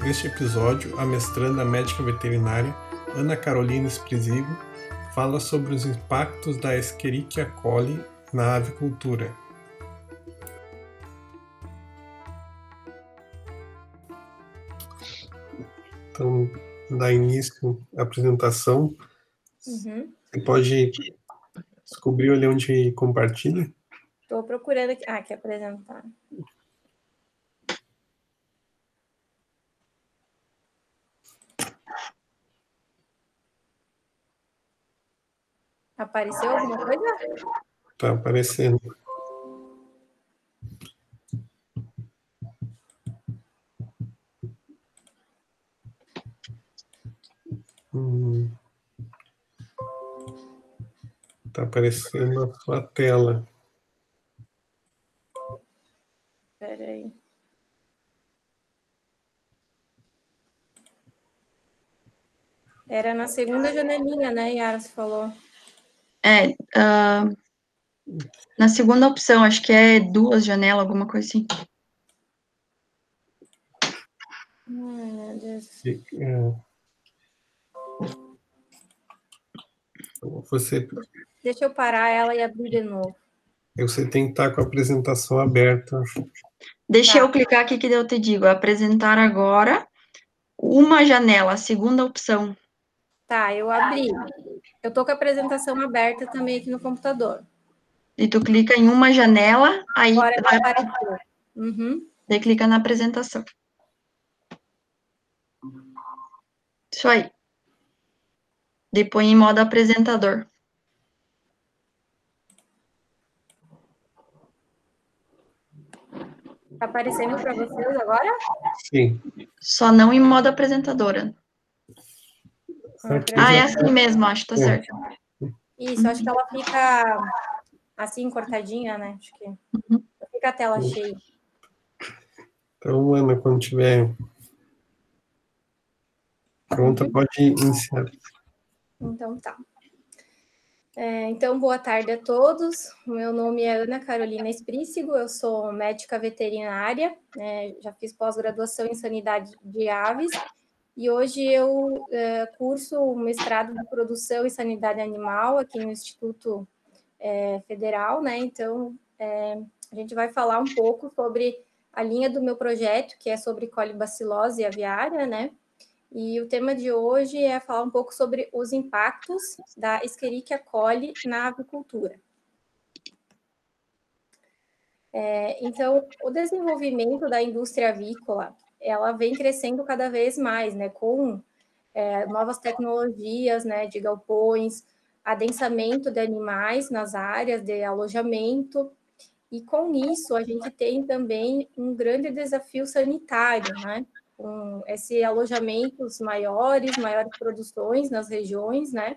Neste episódio, a mestranda médica veterinária Ana Carolina Espresigo fala sobre os impactos da Escherichia coli na avicultura. Então, dá início à apresentação. Uhum. Você pode descobrir onde compartilha? Estou procurando aqui. Ah, quer apresentar. Apareceu alguma coisa? Tá aparecendo. Hum. Tá aparecendo a sua tela. Espera aí. Era na segunda janelinha, né, Yara, você falou. É, uh, na segunda opção, acho que é duas janelas, alguma coisa assim. Você, Deixa eu parar ela e abrir de novo. você tem que estar com a apresentação aberta. Deixa Tá. eu clicar aqui que eu te digo, apresentar agora uma janela, a segunda opção. Tá, eu abri. Eu tô com a apresentação aberta também aqui no computador. E tu clica em uma janela, aí Agora vai, vai aparecer. Uhum. daí clica na apresentação. Isso aí. Depois em modo apresentador. Tá aparecendo para vocês agora? Sim. Só não em modo apresentadora. Aqui Ah, é assim mesmo, acho, tá É. certo. Isso, acho que ela fica assim, cortadinha, né? Acho que Uhum. fica a tela cheia. Então, Ana, quando tiver pronta, pode iniciar. Então tá. É, então, boa tarde a todos. O meu nome é Ana Carolina Esprícigo, eu sou médica veterinária, né, já fiz pós-graduação em sanidade de aves e hoje eu é, curso o mestrado de produção e sanidade animal aqui no Instituto é, Federal, né? Então, é, a gente vai falar um pouco sobre a linha do meu projeto, que é sobre colibacilose aviária, né? E o tema de hoje é falar um pouco sobre os impactos da Escherichia coli na avicultura. É, então, o desenvolvimento da indústria avícola, ela vem crescendo cada vez mais, né, com é, novas tecnologias, né, de galpões, adensamento de animais nas áreas de alojamento, e com isso a gente tem também um grande desafio sanitário, né, com esse alojamentos maiores, maiores produções nas regiões, né?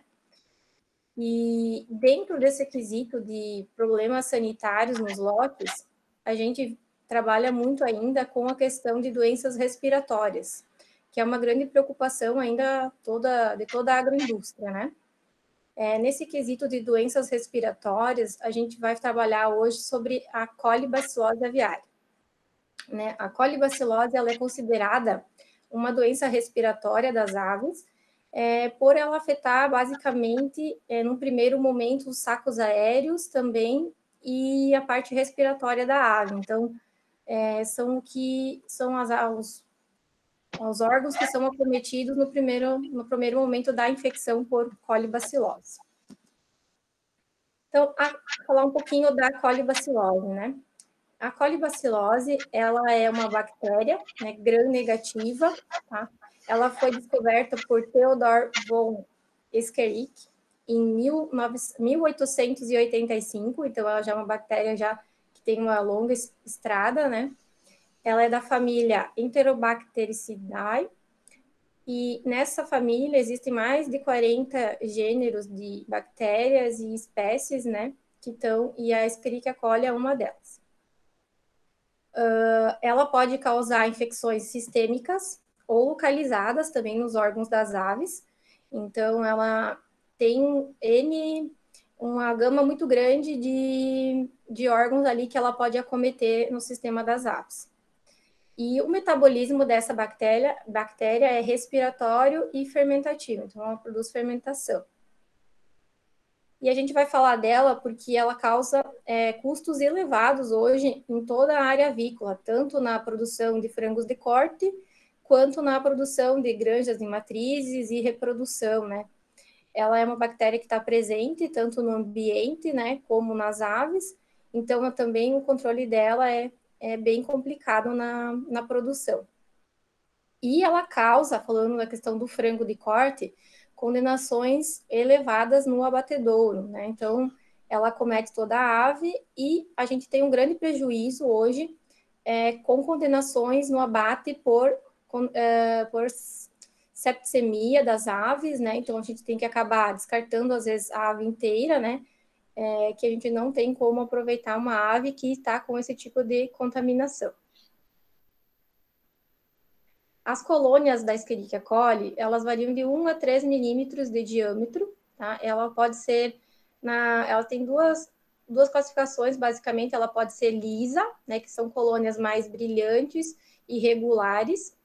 E dentro desse quesito de problemas sanitários nos lotes, a gente trabalha muito ainda com a questão de doenças respiratórias, que é uma grande preocupação ainda toda de toda a agroindústria, né? É, nesse quesito de doenças respiratórias, a gente vai trabalhar hoje sobre a colibacilose aviária. Né? A colibacilose ela é considerada uma doença respiratória das aves, é, por ela afetar basicamente, é, primeiro momento, os sacos aéreos também e a parte respiratória da ave. Então, é, são que são as, os, os órgãos que são acometidos no primeiro, no primeiro momento da infecção por colibacilose. Então, a, falar um pouquinho da colibacilose, né? A colibacilose, ela é uma bactéria né, gram-negativa, tá? Ela foi descoberta por Theodor von Escherick em 19, 1885, então ela já é uma bactéria já que tem uma longa estrada, né? Ela é da família Enterobactericidae, e nessa família existem mais de 40 gêneros de bactérias e espécies, né? Que estão, e a Escherichia coli é uma delas. Uh, ela pode causar infecções sistêmicas ou localizadas também nos órgãos das aves. Então, ela tem N, uma gama muito grande de, de órgãos ali que ela pode acometer no sistema das aves. E o metabolismo dessa bactéria, bactéria é respiratório e fermentativo, então ela produz fermentação. E a gente vai falar dela porque ela causa é, custos elevados hoje em toda a área avícola, tanto na produção de frangos de corte, quanto na produção de granjas de matrizes e reprodução, né? Ela é uma bactéria que está presente tanto no ambiente, né, como nas aves, então também o controle dela é é bem complicado na, na produção. E ela causa, falando da questão do frango de corte, condenações elevadas no abatedouro, né? Então, ela comete toda a ave e a gente tem um grande prejuízo hoje é, com condenações no abate por, com, é, por septicemia das aves, né? Então, a gente tem que acabar descartando, às vezes, a ave inteira, né? É, que a gente não tem como aproveitar uma ave que está com esse tipo de contaminação. As colônias da Escherichia coli, elas variam de 1 a 3 milímetros de diâmetro, tá? Ela pode ser, na, ela tem duas, duas classificações, basicamente, ela pode ser lisa, né, que são colônias mais brilhantes e regulares,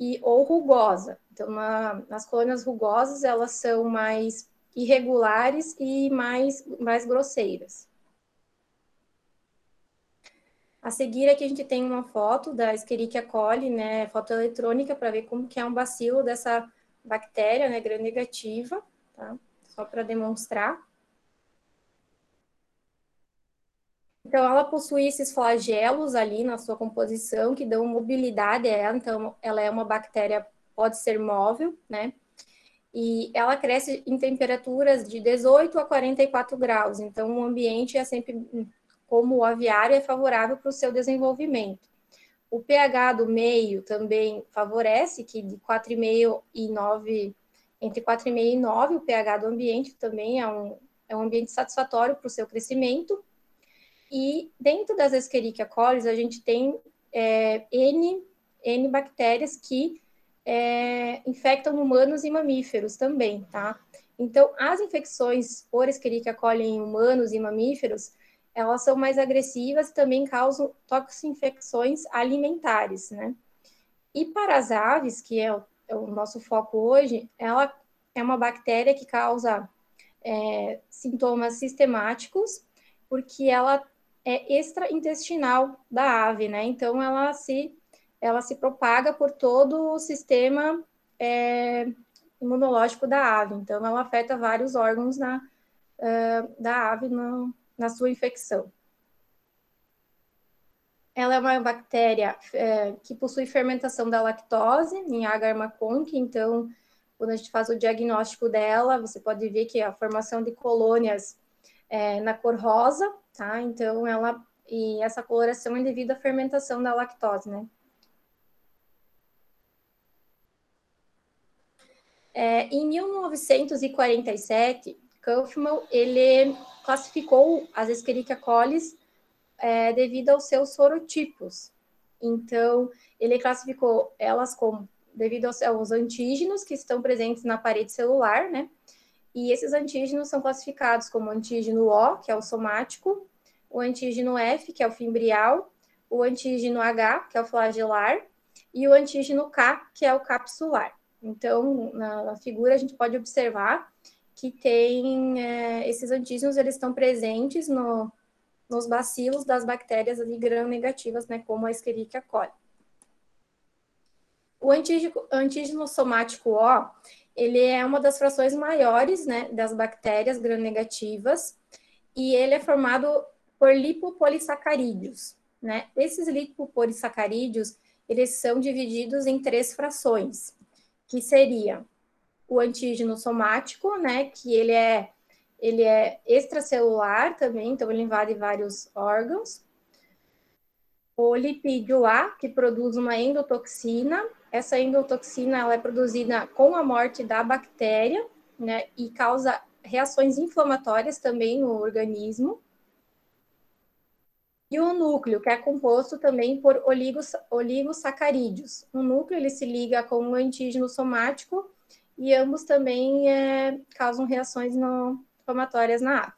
e, ou rugosa. Então, na, nas colônias rugosas, elas são mais irregulares e mais, mais grosseiras. A seguir aqui a gente tem uma foto da Escherichia coli, né, foto eletrônica para ver como que é um bacilo dessa bactéria, né, gram-negativa, tá? Só para demonstrar. Então, ela possui esses flagelos ali na sua composição que dão mobilidade a ela. Então, ela é uma bactéria, pode ser móvel, né? E ela cresce em temperaturas de 18 a 44 graus, então o ambiente é sempre, como o aviário, é favorável para o seu desenvolvimento. O pH do meio também favorece, que de 4,5 e 9, entre 4,5 e 9, o pH do ambiente também é um, é um ambiente satisfatório para o seu crescimento. E dentro das Escherichia coli, a gente tem é, N, N bactérias que é, infectam humanos e mamíferos também, tá? Então, as infecções por Escherichia coli em humanos e mamíferos, elas são mais agressivas e também causam toxinfecções alimentares, né? E para as aves, que é o, é o nosso foco hoje, ela é uma bactéria que causa é, sintomas sistemáticos, porque ela é extraintestinal da ave, né? Então, ela se ela se propaga por todo o sistema é, imunológico da ave. Então, ela afeta vários órgãos na, uh, da ave no, na sua infecção. Ela é uma bactéria é, que possui fermentação da lactose em agar maconque, então, quando a gente faz o diagnóstico dela, você pode ver que a formação de colônias é, na cor rosa, tá? Então, ela, e essa coloração é devido à fermentação da lactose, né? É, em 1947, Kaufman ele classificou as Escherichia coli é, devido aos seus sorotipos. Então, ele classificou elas como devido aos, aos antígenos que estão presentes na parede celular, né? E esses antígenos são classificados como antígeno O, que é o somático, o antígeno F, que é o fimbrial, o antígeno H, que é o flagelar, e o antígeno K, que é o capsular. Então, na, na figura a gente pode observar que tem é, esses antígenos, eles estão presentes no, nos bacilos das bactérias ali gram-negativas, né, como a Escherichia coli. O antígeno, somático O, ele é uma das frações maiores, né, das bactérias gram-negativas, e ele é formado por lipopolissacarídeos, né? Esses lipopolissacarídeos, eles são divididos em três frações que seria o antígeno somático, né, que ele é ele é extracelular também, então ele invade vários órgãos. O lipídio A, que produz uma endotoxina. Essa endotoxina ela é produzida com a morte da bactéria, né, e causa reações inflamatórias também no organismo. E o núcleo, que é composto também por oligos, oligosacarídeos. O núcleo ele se liga com o antígeno somático e ambos também é, causam reações no, inflamatórias na ave.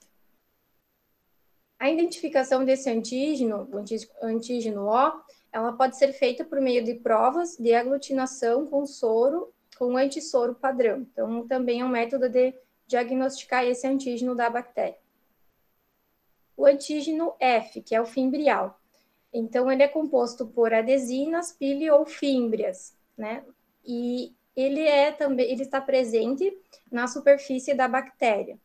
A identificação desse antígeno, o antígeno O, ela pode ser feita por meio de provas de aglutinação com soro, com antissoro padrão. Então, também é um método de diagnosticar esse antígeno da bactéria. O antígeno F, que é o fimbrial. Então, ele é composto por adesinas, pili ou fímbrias, né? E ele é também, ele está presente na superfície da bactéria.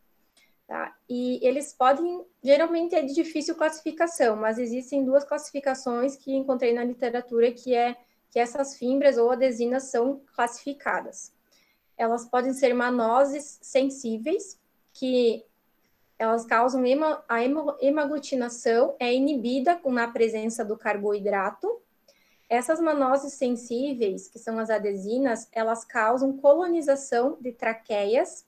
Tá? E eles podem, geralmente é de difícil classificação, mas existem duas classificações que encontrei na literatura que é que essas fibras ou adesinas são classificadas. Elas podem ser manoses sensíveis, que elas causam hema, a hemaglutinação é inibida na presença do carboidrato. Essas manoses sensíveis, que são as adesinas, elas causam colonização de traqueias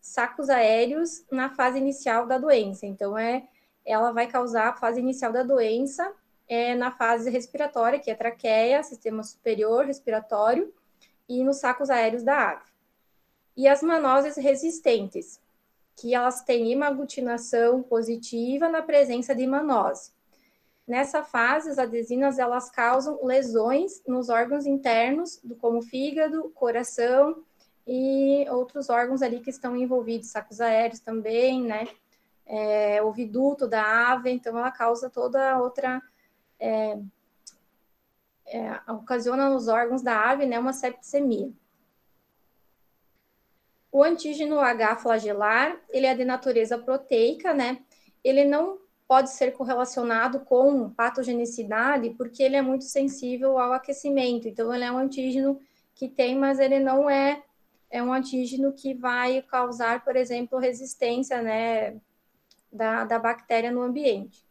sacos aéreos na fase inicial da doença. Então, é, ela vai causar a fase inicial da doença é, na fase respiratória, que é traqueia, sistema superior respiratório, e nos sacos aéreos da ave. E as manoses resistentes, que elas têm hemaglutinação positiva na presença de manose. Nessa fase, as adesinas elas causam lesões nos órgãos internos, como fígado, coração e outros órgãos ali que estão envolvidos, sacos aéreos também, né? É, o viduto da ave, então ela causa toda outra. É, é, ocasiona nos órgãos da ave né, uma septicemia. O antígeno H flagelar, ele é de natureza proteica, né? Ele não pode ser correlacionado com patogenicidade, porque ele é muito sensível ao aquecimento. Então, ele é um antígeno que tem, mas ele não é é um antígeno que vai causar, por exemplo, resistência né, da, da bactéria no ambiente.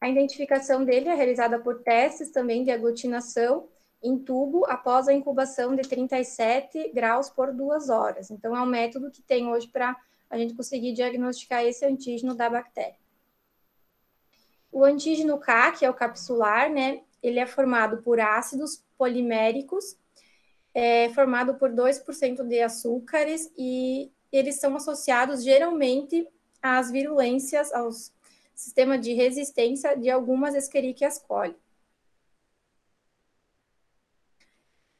A identificação dele é realizada por testes também de aglutinação em tubo após a incubação de 37 graus por duas horas. Então, é um método que tem hoje para a gente conseguir diagnosticar esse antígeno da bactéria. O antígeno K, que é o capsular, né, ele é formado por ácidos poliméricos é formado por 2% de açúcares e eles são associados geralmente às virulências, aos sistema de resistência de algumas Escherichia coli.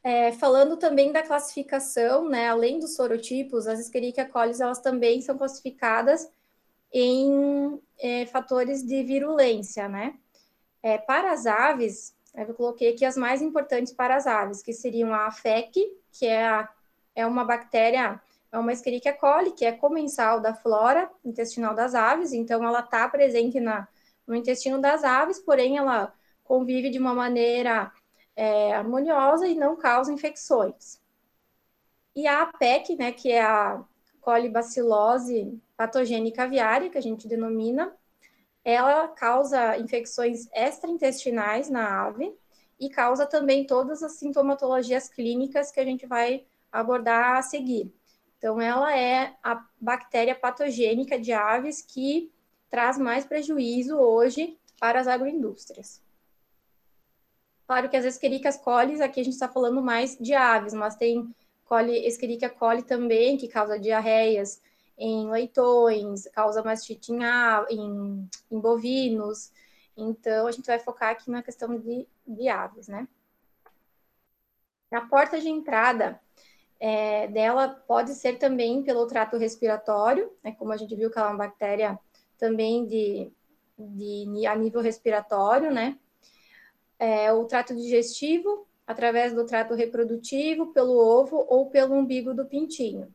É, falando também da classificação, né, além dos sorotipos, as Escherichia coli elas também são classificadas em é, fatores de virulência, né? É, para as aves, eu coloquei aqui as mais importantes para as aves, que seriam a FEC, que é, a, é uma bactéria, é uma Escherichia coli, que é comensal da flora intestinal das aves, então ela está presente na, no intestino das aves, porém ela convive de uma maneira é, harmoniosa e não causa infecções. E a APEC, né, que é a colibacilose patogênica aviária, que a gente denomina, ela causa infecções extraintestinais na ave e causa também todas as sintomatologias clínicas que a gente vai abordar a seguir. Então, ela é a bactéria patogênica de aves que traz mais prejuízo hoje para as agroindústrias. Claro que as Escherichia coli, aqui a gente está falando mais de aves, mas tem coli, Escherichia coli também, que causa diarreias, em leitões, causa mastite em, em, em bovinos. Então, a gente vai focar aqui na questão de, de aves, né? A porta de entrada é, dela pode ser também pelo trato respiratório, né, como a gente viu que ela é uma bactéria também de, de a nível respiratório, né? É, o trato digestivo, através do trato reprodutivo, pelo ovo ou pelo umbigo do pintinho.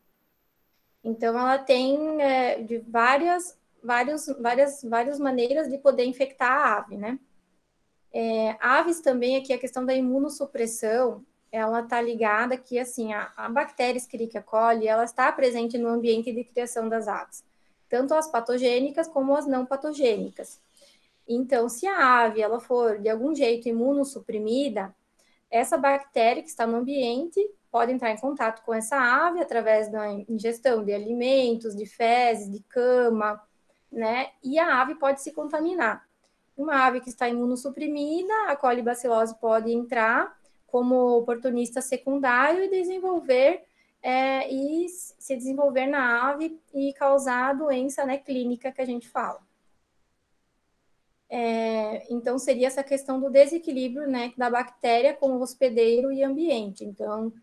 Então, ela tem é, de várias, várias, várias, várias maneiras de poder infectar a ave, né? É, aves também, aqui a questão da imunossupressão, ela está ligada que, assim, a, a bactéria Escherichia coli, ela está presente no ambiente de criação das aves, tanto as patogênicas como as não patogênicas. Então, se a ave, ela for, de algum jeito, imunossuprimida, essa bactéria que está no ambiente pode entrar em contato com essa ave através da ingestão de alimentos, de fezes, de cama, né? E a ave pode se contaminar. Uma ave que está imunossuprimida, a colibacilose pode entrar como oportunista secundário e desenvolver é, e se desenvolver na ave e causar a doença né, clínica que a gente fala. É, então, seria essa questão do desequilíbrio né, da bactéria com o hospedeiro e ambiente. Então,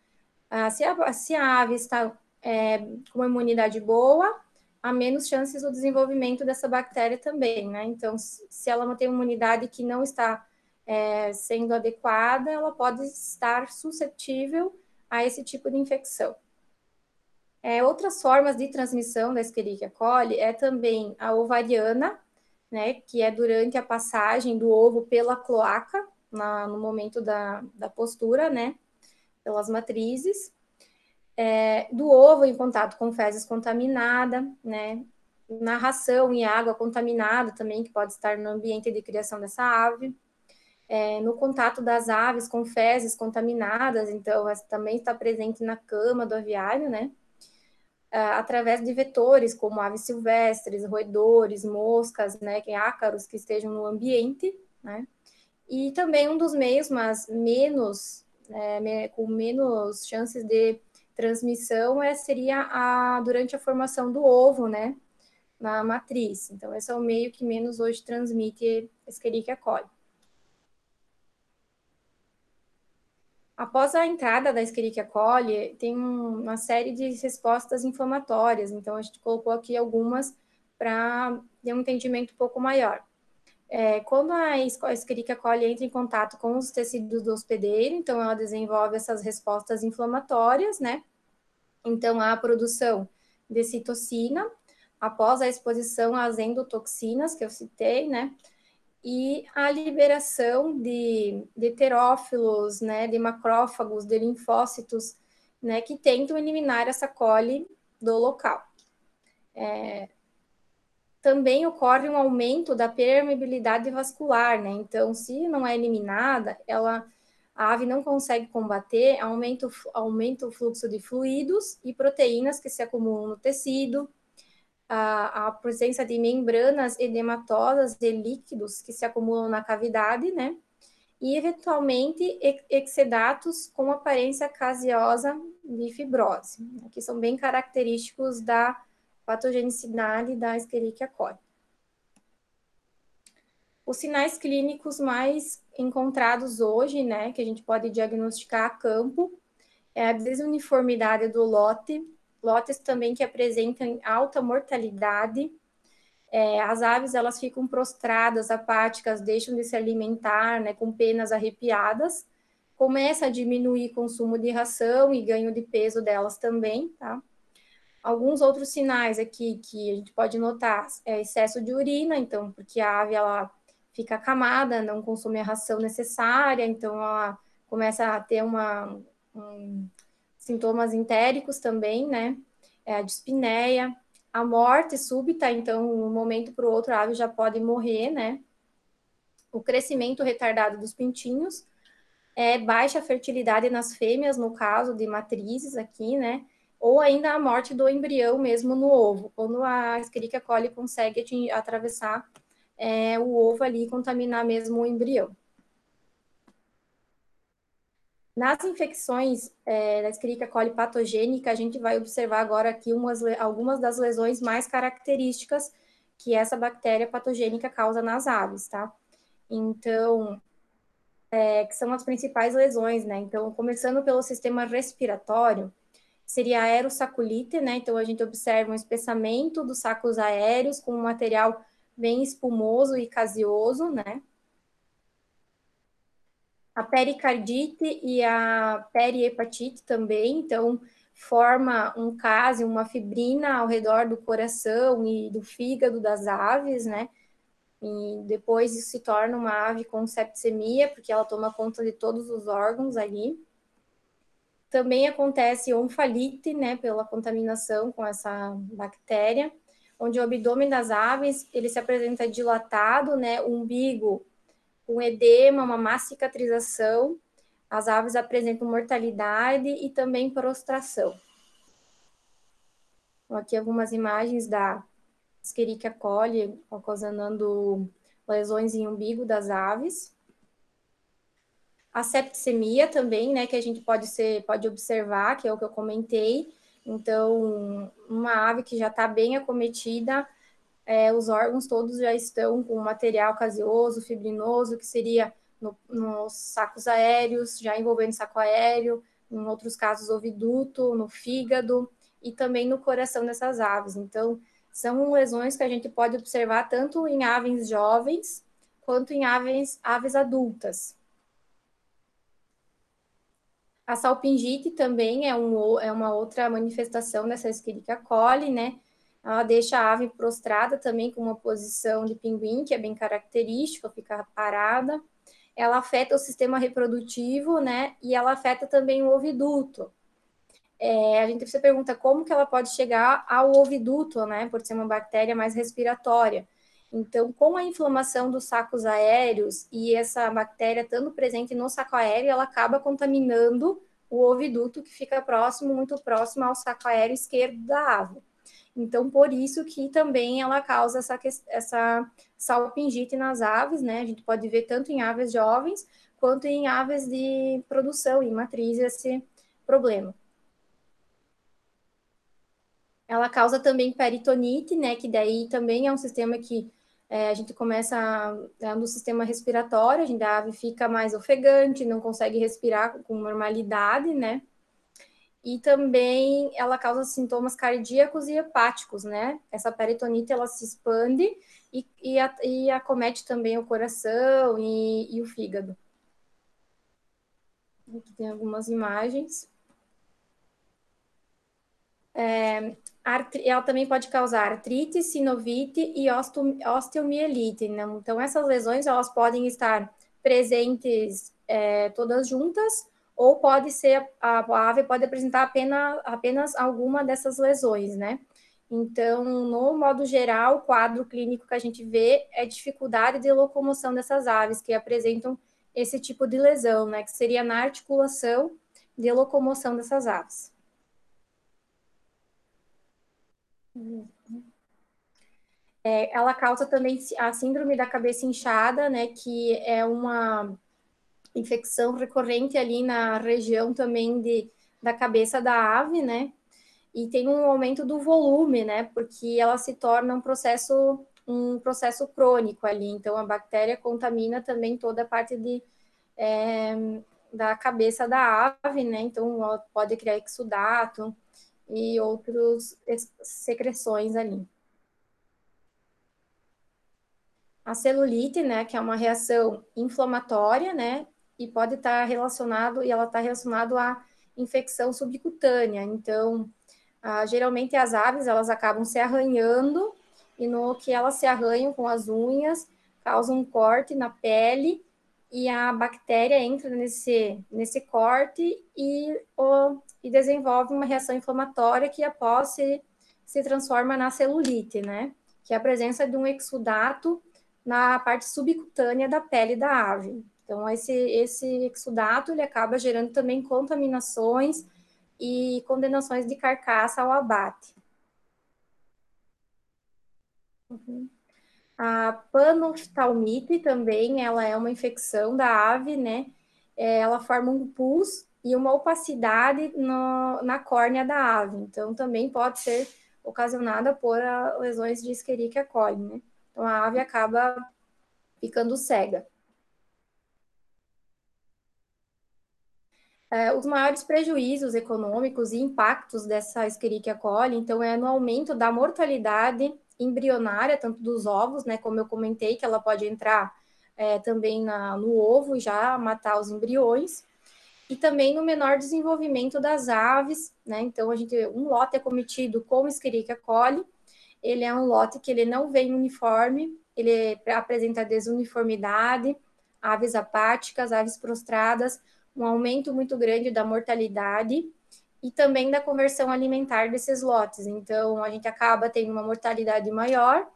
ah, se, a, se a ave está é, com uma imunidade boa, há menos chances do desenvolvimento dessa bactéria também, né? Então, se ela tem uma imunidade que não está é, sendo adequada, ela pode estar suscetível a esse tipo de infecção. É, outras formas de transmissão da Escherichia coli é também a ovariana, né, que é durante a passagem do ovo pela cloaca, na, no momento da, da postura, né, pelas matrizes, é, do ovo em contato com fezes contaminada, né, na ração e água contaminada também, que pode estar no ambiente de criação dessa ave, é, no contato das aves com fezes contaminadas, então essa também está presente na cama do aviário, né, através de vetores como aves silvestres, roedores, moscas, né, ácaros que estejam no ambiente, né, e também um dos meios, mas menos, é, com menos chances de transmissão é, seria a, durante a formação do ovo, né, na matriz. Então, esse é o meio que menos hoje transmite Escherichia coli. Após a entrada da Escherichia coli, tem uma série de respostas inflamatórias, então a gente colocou aqui algumas para ter um entendimento um pouco maior. É, quando a Escherichia coli entra em contato com os tecidos do hospedeiro, então ela desenvolve essas respostas inflamatórias, né? Então, há a produção de citocina após a exposição às endotoxinas que eu citei, né? E a liberação de, de terófilos, né, de macrófagos, de linfócitos, né, que tentam eliminar essa coli do local. É, também ocorre um aumento da permeabilidade vascular, né? Então, se não é eliminada, ela a ave não consegue combater, aumenta, aumenta o fluxo de fluidos e proteínas que se acumulam no tecido, a, a presença de membranas edematosas de líquidos que se acumulam na cavidade, né? E, eventualmente, exedatos com aparência caseosa de fibrose, né? que são bem característicos da patogenicidade da Escherichia coli. Os sinais clínicos mais encontrados hoje, né, que a gente pode diagnosticar a campo, é a desuniformidade do lote, lotes também que apresentam alta mortalidade. É, as aves elas ficam prostradas, apáticas, deixam de se alimentar, né, com penas arrepiadas. Começa a diminuir consumo de ração e ganho de peso delas também, tá? Alguns outros sinais aqui que a gente pode notar é excesso de urina, então, porque a ave ela fica acamada, não consome a ração necessária, então ela começa a ter uma, um, sintomas entéricos também, né? É a dispneia, a morte súbita, então, de um momento para o outro, a ave já pode morrer, né? O crescimento retardado dos pintinhos, é baixa fertilidade nas fêmeas, no caso de matrizes aqui, né? Ou ainda a morte do embrião mesmo no ovo, quando a Escherichia coli consegue atravessar é, o ovo ali e contaminar mesmo o embrião. Nas infecções é, da Escherichia coli patogênica, a gente vai observar agora aqui umas, algumas das lesões mais características que essa bactéria patogênica causa nas aves, tá? Então, é, que são as principais lesões, né? Então, começando pelo sistema respiratório, seria a aerosaculite, né? Então, a gente observa um espessamento dos sacos aéreos com um material bem espumoso e caseoso, né? A pericardite e a perihepatite também, então forma um caso, uma fibrina ao redor do coração e do fígado das aves, né? E depois isso se torna uma ave com septicemia, porque ela toma conta de todos os órgãos ali. Também acontece onfalite, né, pela contaminação com essa bactéria onde o abdômen das aves ele se apresenta dilatado, né, o umbigo com edema, uma má cicatrização. As aves apresentam mortalidade e também prostração. Então, aqui algumas imagens da Escherichia coli ocasionando lesões em umbigo das aves. A septicemia também, né, que a gente pode ser, pode observar, que é o que eu comentei, então, uma ave que já está bem acometida, é, os órgãos todos já estão com material caseoso, fibrinoso, que seria no, nos sacos aéreos, já envolvendo saco aéreo, em outros casos oviduto, no fígado e também no coração dessas aves. Então, são lesões que a gente pode observar tanto em aves jovens quanto em aves, aves adultas. A salpingite também é, um, é uma outra manifestação dessa Escherichia coli, né? Ela deixa a ave prostrada também com uma posição de pinguim, que é bem característica, fica parada. Ela afeta o sistema reprodutivo, né? E ela afeta também o oviduto. É, a gente se pergunta como que ela pode chegar ao oviduto, né? Por ser uma bactéria mais respiratória. Então, com a inflamação dos sacos aéreos e essa bactéria estando presente no saco aéreo, ela acaba contaminando o oviduto que fica próximo, muito próximo ao saco aéreo esquerdo da ave. Então, por isso que também ela causa essa, essa salpingite nas aves, né? A gente pode ver tanto em aves jovens quanto em aves de produção, em matriz, esse problema. Ela causa também peritonite, né? Que daí também é um sistema que é, a gente começa é, no sistema respiratório, a, gente, a ave fica mais ofegante, não consegue respirar com normalidade, né? E também ela causa sintomas cardíacos e hepáticos, né? Essa peritonite, ela se expande e, e, a, e acomete também o coração e, e o fígado. Aqui tem algumas imagens. É, ela também pode causar artrite, sinovite e osteomielite. Né? Então, essas lesões elas podem estar presentes é, todas juntas, ou pode ser, a, a ave pode apresentar apenas, apenas alguma dessas lesões, né? Então, no modo geral, o quadro clínico que a gente vê é dificuldade de locomoção dessas aves que apresentam esse tipo de lesão, né? Que seria na articulação de locomoção dessas aves. É, ela causa também a síndrome da cabeça inchada, né, que é uma infecção recorrente ali na região também de, da cabeça da ave, né, e tem um aumento do volume, né, porque ela se torna um processo um processo crônico ali, então a bactéria contamina também toda a parte de, é, da cabeça da ave, né, então ela pode criar exudato, e outras secreções ali. A celulite, né, que é uma reação inflamatória, né, e pode estar relacionado, e ela está relacionada à infecção subcutânea. Então, ah, geralmente as aves, elas acabam se arranhando, e no que elas se arranham com as unhas, causam um corte na pele, e a bactéria entra nesse, nesse corte e, o, e desenvolve uma reação inflamatória que após se, se transforma na celulite, né? Que é a presença de um exudato na parte subcutânea da pele da ave. Então, esse, esse exudato, ele acaba gerando também contaminações e condenações de carcaça ao abate. Uhum. A panoftalmite também, ela é uma infecção da ave, né? É, ela forma um pus e uma opacidade no, na córnea da ave. Então, também pode ser ocasionada por lesões de Escherichia coli, né? Então, a ave acaba ficando cega. É, os maiores prejuízos econômicos e impactos dessa Escherichia coli, então, é no aumento da mortalidade embrionária, tanto dos ovos, né, como eu comentei, que ela pode entrar é, também na, no ovo e já matar os embriões, e também no menor desenvolvimento das aves, né, então a gente, um lote é cometido com Escherichia coli, ele é um lote que ele não vem uniforme, ele apresenta desuniformidade, aves apáticas, aves prostradas, um aumento muito grande da mortalidade, e também da conversão alimentar desses lotes. Então, a gente acaba tendo uma mortalidade maior,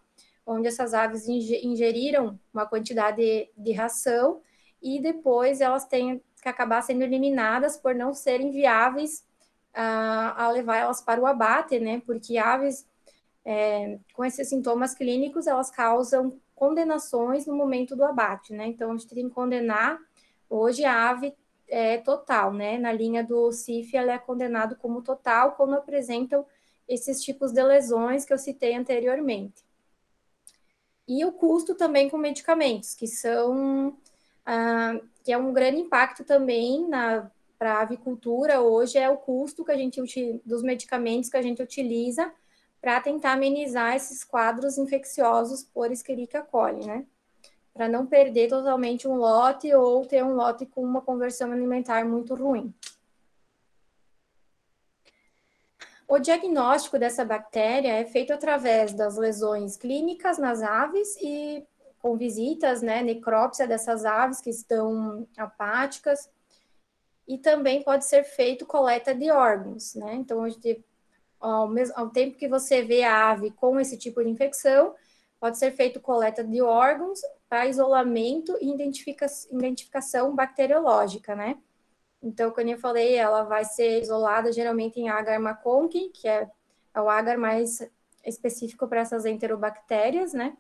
onde essas aves ingeriram uma quantidade de ração e depois elas têm que acabar sendo eliminadas por não serem viáveis a, a levar elas para o abate, né? Porque aves é, com esses sintomas clínicos elas causam condenações no momento do abate, né? Então a gente tem que condenar hoje a ave é, total, né? Na linha do CIF, ela é condenado como total quando apresentam esses tipos de lesões que eu citei anteriormente. e o custo também com medicamentos, que são ah, que é um grande impacto também para a avicultura hoje é o custo que a gente dos medicamentos que a gente utiliza para tentar amenizar esses quadros infecciosos por Escherichia coli, né? Para não perder totalmente um lote ou ter um lote com uma conversão alimentar muito ruim. O diagnóstico dessa bactéria é feito através das lesões clínicas nas aves e com visitas, né, necrópsia dessas aves que estão apáticas, e também pode ser feito coleta de órgãos, né? Então, ao, mesmo, ao tempo que você vê a ave com esse tipo de infecção, pode ser feito coleta de órgãos para isolamento e identifica, identificação bacteriológica, né? Então, como eu falei, ela vai ser isolada geralmente em agar maconchi, que é, é o agar mais específico para essas enterobactérias, né?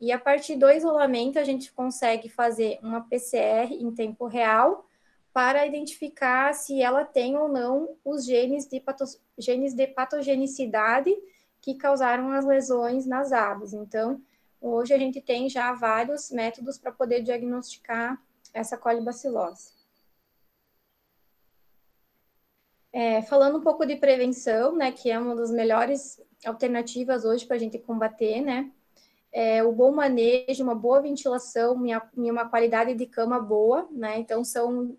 E a partir do isolamento, a gente consegue fazer uma PCR em tempo real para identificar se ela tem ou não os genes de, pato, genes de patogenicidade que causaram as lesões nas aves. Então, hoje a gente tem já vários métodos para poder diagnosticar essa colibacilose. É, falando um pouco de prevenção, né, que é uma das melhores alternativas hoje para a gente combater, né, é, o bom manejo, uma boa ventilação e uma qualidade de cama boa, né, então são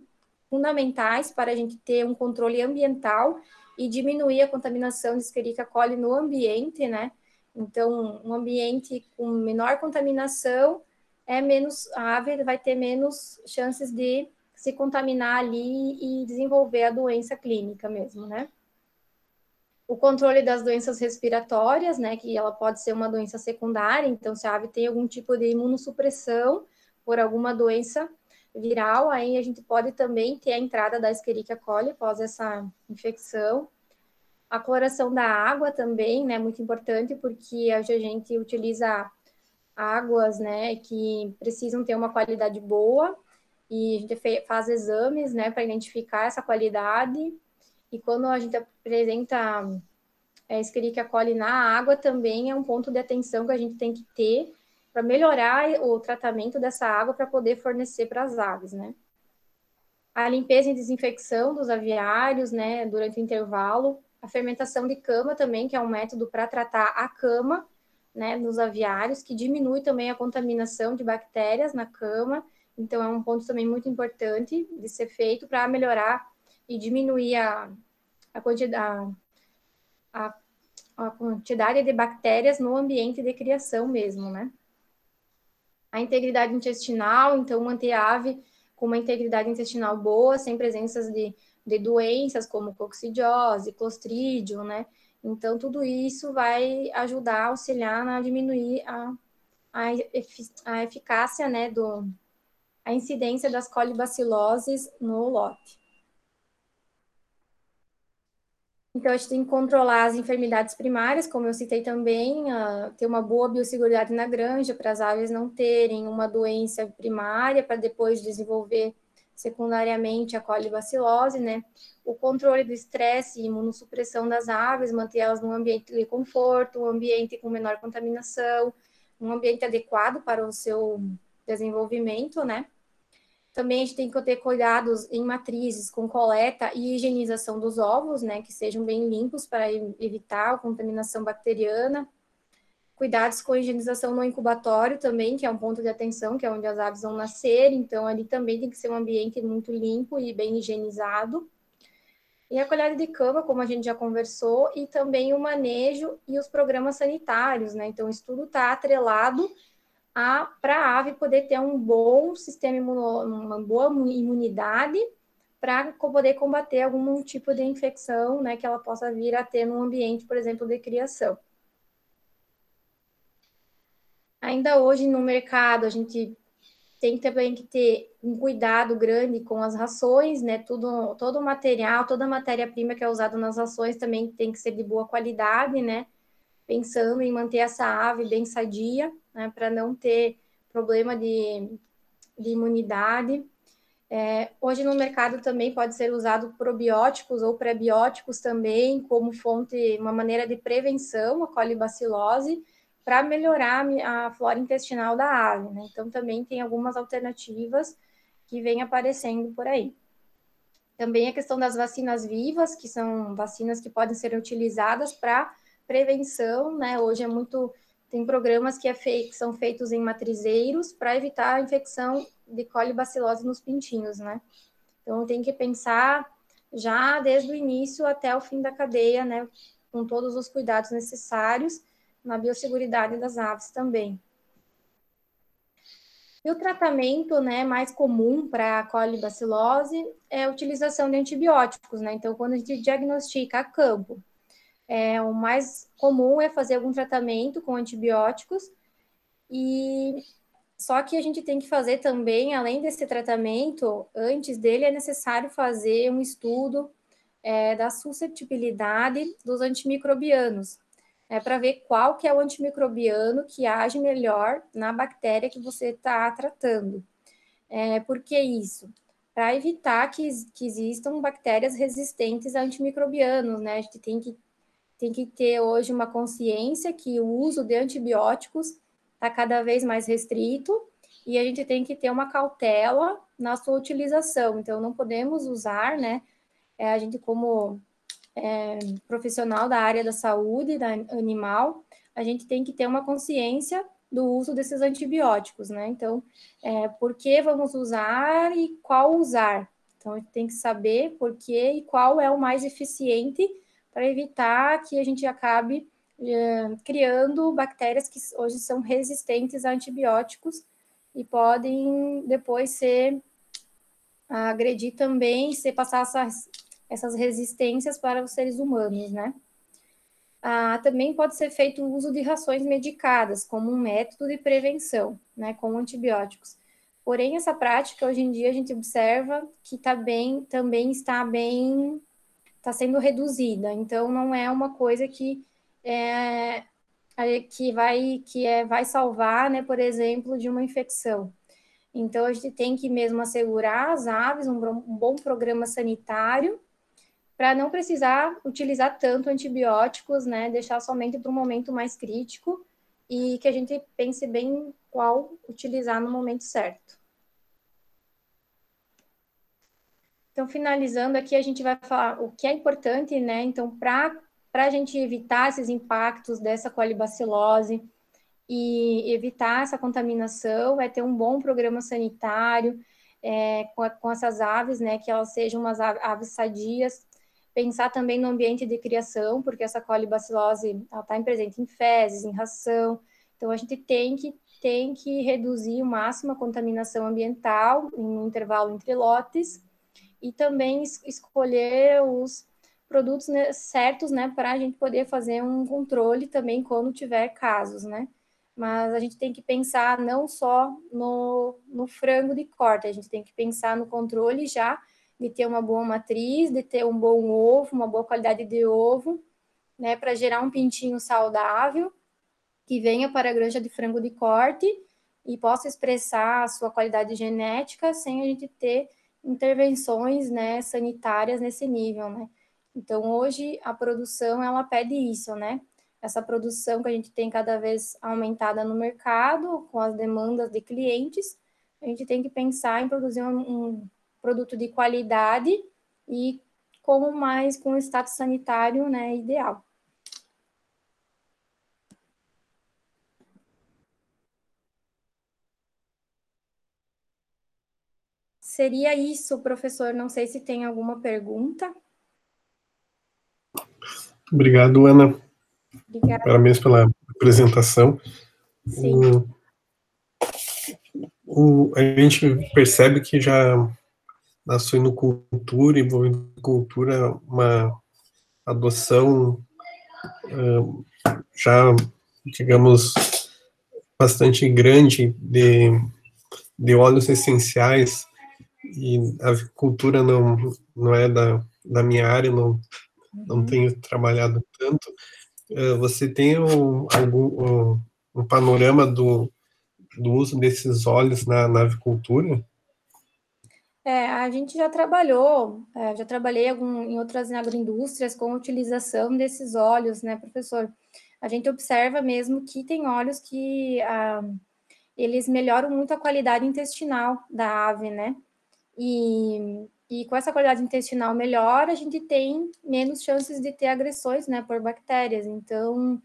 fundamentais para a gente ter um controle ambiental e diminuir a contaminação de Escherichia coli no ambiente, né, então um ambiente com menor contaminação é menos, a ave vai ter menos chances de se contaminar ali e desenvolver a doença clínica mesmo, né? O controle das doenças respiratórias, né, que ela pode ser uma doença secundária, então se a ave tem algum tipo de imunossupressão por alguma doença viral, aí a gente pode também ter a entrada da Escherichia coli após essa infecção. A cloração da água também, né, muito importante, porque a gente utiliza águas, né, que precisam ter uma qualidade boa, e a gente faz exames, né, para identificar essa qualidade. E quando a gente apresenta é, Escherichia coli na água, também é um ponto de atenção que a gente tem que ter para melhorar o tratamento dessa água para poder fornecer para as aves, né? A limpeza e desinfecção dos aviários, né, durante o intervalo. A fermentação de cama também, que é um método para tratar a cama, né, nos aviários, que diminui também a contaminação de bactérias na cama então, é um ponto também muito importante de ser feito para melhorar e diminuir a, a, quantidade, a, a quantidade de bactérias no ambiente de criação mesmo, né? A integridade intestinal, então, manter a ave com uma integridade intestinal boa, sem presenças de, de doenças como coccidiose, clostridium, né? Então, tudo isso vai ajudar, auxiliar na diminuir a, a, a eficácia, né, do, a incidência das colibaciloses no lote. Então, a gente tem que controlar as enfermidades primárias, como eu citei também, uh, ter uma boa biosseguridade na granja, para as aves não terem uma doença primária, para depois desenvolver secundariamente a colibacilose, né? O controle do estresse e imunossupressão das aves, manter elas num ambiente de conforto, um ambiente com menor contaminação, um ambiente adequado para o seu desenvolvimento, né? Também a gente tem que ter cuidados em matrizes com coleta e higienização dos ovos, né, que sejam bem limpos para evitar a contaminação bacteriana. Cuidados com a higienização no incubatório também, que é um ponto de atenção, que é onde as aves vão nascer, então ali também tem que ser um ambiente muito limpo e bem higienizado. E a colher de cama, como a gente já conversou, e também o manejo e os programas sanitários, né? Então, o estudo está atrelado para a ave poder ter um bom sistema imuno, uma boa imunidade para poder combater algum tipo de infecção, né, que ela possa vir a ter no ambiente, por exemplo, de criação. Ainda hoje no mercado a gente tem também que ter um cuidado grande com as rações, né? Tudo, todo o material, toda a matéria-prima que é usada nas rações também tem que ser de boa qualidade, né? Pensando em manter essa ave bem sadia né, para não ter problema de, de imunidade. É, hoje no mercado também pode ser usado probióticos ou prebióticos também como fonte, uma maneira de prevenção à colibacilose, para melhorar a flora intestinal da ave, né? Então, também tem algumas alternativas que vêm aparecendo por aí. Também a questão das vacinas vivas, que são vacinas que podem ser utilizadas para prevenção, né? Hoje é muito tem programas que, é que são feitos em matrizeiros para evitar a infecção de colibacilose nos pintinhos, né? Então tem que pensar já desde o início até o fim da cadeia, né? Com todos os cuidados necessários na biosseguridade das aves também. E o tratamento né, mais comum para a colibacilose é a utilização de antibióticos, né? Então, quando a gente diagnostica a campo, é, o mais comum é fazer algum tratamento com antibióticos, e só que a gente tem que fazer também, além desse tratamento, antes dele é necessário fazer um estudo é, da suscetibilidade dos antimicrobianos, é, para ver qual que é o antimicrobiano que age melhor na bactéria que você está tratando. É, por que isso? Para evitar que, que existam bactérias resistentes a antimicrobianos, né? A gente tem que, tem que ter hoje uma consciência que o uso de antibióticos está cada vez mais restrito e a gente tem que ter uma cautela na sua utilização. Então, não podemos usar, né? É, a gente, como é, profissional da área da saúde da animal, a gente tem que ter uma consciência do uso desses antibióticos, né? Então, é, por que vamos usar e qual usar? Então, a gente tem que saber por que e qual é o mais eficiente para evitar que a gente acabe é, criando bactérias que hoje são resistentes a antibióticos e podem depois ser agredir também, se passar essas essas resistências para os seres humanos, né? Ah, também pode ser feito o uso de rações medicadas como um método de prevenção, né, com antibióticos. Porém, essa prática hoje em dia a gente observa que tá bem, também está bem, está sendo reduzida. Então, não é uma coisa que é, que vai que é vai salvar, né, por exemplo, de uma infecção. Então, a gente tem que mesmo assegurar as aves um, um bom programa sanitário para não precisar utilizar tanto antibióticos, né? Deixar somente para um momento mais crítico e que a gente pense bem qual utilizar no momento certo. Então, finalizando aqui, a gente vai falar o que é importante, né? Então, para a gente evitar esses impactos dessa colibacilose e evitar essa contaminação, é ter um bom programa sanitário é, com, com essas aves, né? Que elas sejam umas aves sadias, Pensar também no ambiente de criação, porque essa colibacilose está presente em fezes, em ração. Então, a gente tem que, tem que reduzir o máximo a contaminação ambiental em um intervalo entre lotes e também escolher os produtos né, certos, né, para a gente poder fazer um controle também quando tiver casos, né? Mas a gente tem que pensar não só no, no frango de corte, a gente tem que pensar no controle já de ter uma boa matriz, de ter um bom ovo, uma boa qualidade de ovo, né, para gerar um pintinho saudável que venha para a granja de frango de corte e possa expressar a sua qualidade genética sem a gente ter intervenções, né, sanitárias nesse nível, né? Então, hoje a produção ela pede isso, né? Essa produção que a gente tem cada vez aumentada no mercado, com as demandas de clientes, a gente tem que pensar em produzir um, um produto de qualidade e como mais com o status sanitário né, ideal. Seria isso, professor. Não sei se tem alguma pergunta. Obrigado, Ana. Obrigada. Parabéns pela apresentação. Sim. O, o, a gente percebe que já na suinocultura, envolvendo cultura, uma adoção uh, já, digamos, bastante grande de, de óleos essenciais, e a avicultura não, não é da, da minha área, não, não uhum. tenho trabalhado tanto. Uh, você tem um, algum, um, um panorama do, do uso desses óleos na, na avicultura? É, a gente já trabalhou, é, já trabalhei algum, em outras agroindústrias com a utilização desses óleos, né, professor? a gente observa mesmo que tem óleos que ah, eles melhoram muito a qualidade intestinal da ave, né? E, e com essa qualidade intestinal melhor, a gente tem menos chances de ter agressões, né, por bactérias. Então,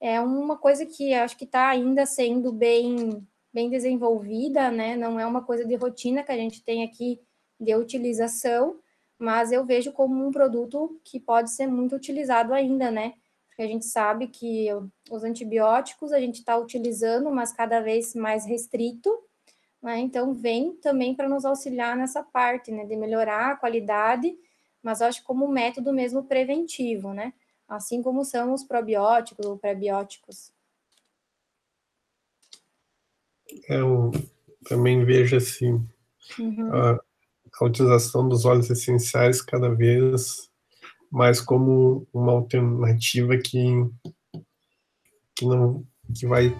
é uma coisa que acho que está ainda sendo bem, bem desenvolvida, né? Não é uma coisa de rotina que a gente tem aqui de utilização, mas eu vejo como um produto que pode ser muito utilizado ainda, né? Porque a gente sabe que os antibióticos a gente está utilizando, mas cada vez mais restrito, né? Então, vem também para nos auxiliar nessa parte, né, de melhorar a qualidade, mas eu acho como método mesmo preventivo, né? Assim como são os probióticos ou prebióticos. Eu também vejo assim uhum. a, a utilização dos óleos essenciais cada vez mais como uma alternativa que que não que vai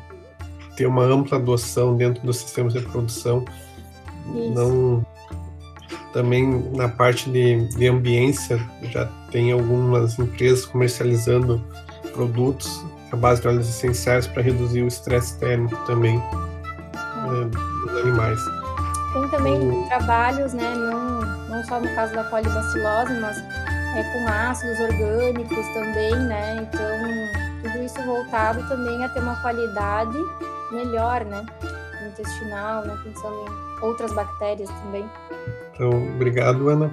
ter uma ampla adoção dentro dos sistemas de produção. Isso. Não, também na parte de, de ambiência, já tem algumas empresas comercializando produtos à base de óleos essenciais para reduzir o estresse térmico também né, dos animais. Tem também o... trabalhos, né, não, não só no caso da polibacilose, mas é, com ácidos orgânicos também, né, então tudo isso voltado também a ter uma qualidade melhor, né? Intestinal, né? Pensando em outras bactérias também. Então, obrigado, Ana.